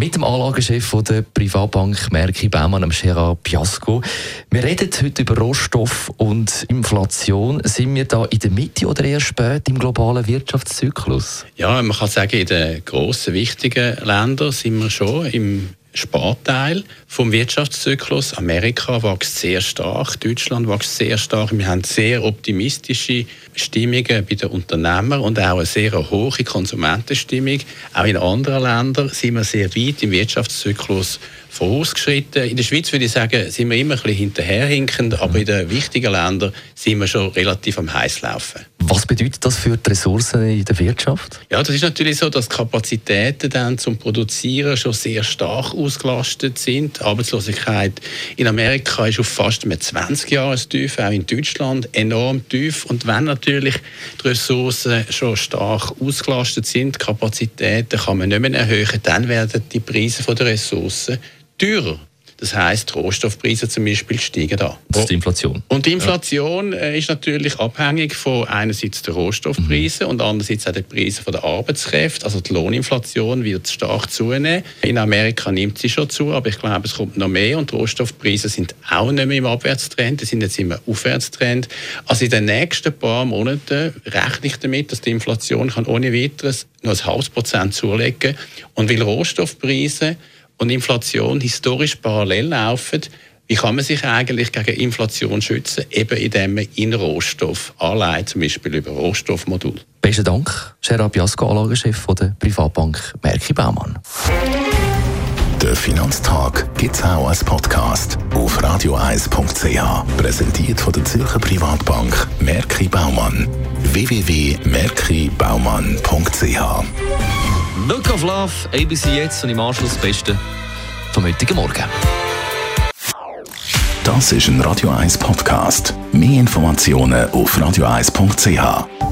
mit dem Anlagechef der Privatbank Merki Baumann, Gerard Piasco. Wir reden heute über Rohstoff und Inflation. Sind wir da in der Mitte oder eher spät im globalen Wirtschaftszyklus? Ja, man kann sagen, in den grossen, wichtigen Ländern sind wir schon im Sparteil vom Wirtschaftszyklus. Amerika wächst sehr stark, Deutschland wächst sehr stark. Wir haben sehr optimistische Stimmungen bei den Unternehmern und auch eine sehr hohe Konsumentenstimmung. Auch in anderen Ländern sind wir sehr weit im Wirtschaftszyklus vorausgeschritten. In der Schweiz würde ich sagen, sind wir immer ein bisschen hinterherhinkend, aber in den wichtigen Ländern sind wir schon relativ am Heißlaufen. Was bedeutet das für die Ressourcen in der Wirtschaft? Ja, das ist natürlich so, dass die Kapazitäten dann zum Produzieren schon sehr stark ausgelastet sind. Die Arbeitslosigkeit in Amerika ist auf fast 20 Jahre tief, auch in Deutschland enorm tief. Und wenn natürlich die Ressourcen schon stark ausgelastet sind, Kapazitäten kann man nicht mehr erhöhen, dann werden die Preise der Ressourcen teurer. Das heißt, Rohstoffpreise zum Beispiel steigen da. Das ist die Inflation. Und die Inflation ja. Äh, ist natürlich abhängig von einerseits den Rohstoffpreisen mhm. und andererseits auch den Preisen der Arbeitskräfte. Also die Lohninflation wird stark zunehmen. In Amerika nimmt sie schon zu, aber ich glaube, es kommt noch mehr und die Rohstoffpreise sind auch nicht mehr im Abwärtstrend, die sind jetzt im Aufwärtstrend. Also in den nächsten paar Monaten rechne ich damit, dass die Inflation kann ohne weiteres noch ein halbes Prozent zulegen und weil Rohstoffpreise und Inflation historisch parallel laufen, wie kann man sich eigentlich gegen Inflation schützen? Eben indem man in Rohstoff anleiht, zum Beispiel über Rohstoffmodul. Besten Dank, Gerard Biasco, Anlagechef der Privatbank Merki Baumann. Der Finanztag gibt es auch als Podcast auf radioeis.ch. Präsentiert von der Zürcher Privatbank Merki Baumann. www.merkibaumann.ch Look of Love, ABC jetzt und im Anschluss das Beste vom heutigen Morgen. Das ist ein Radio 1 Podcast. Mehr Informationen auf radioeis.ch.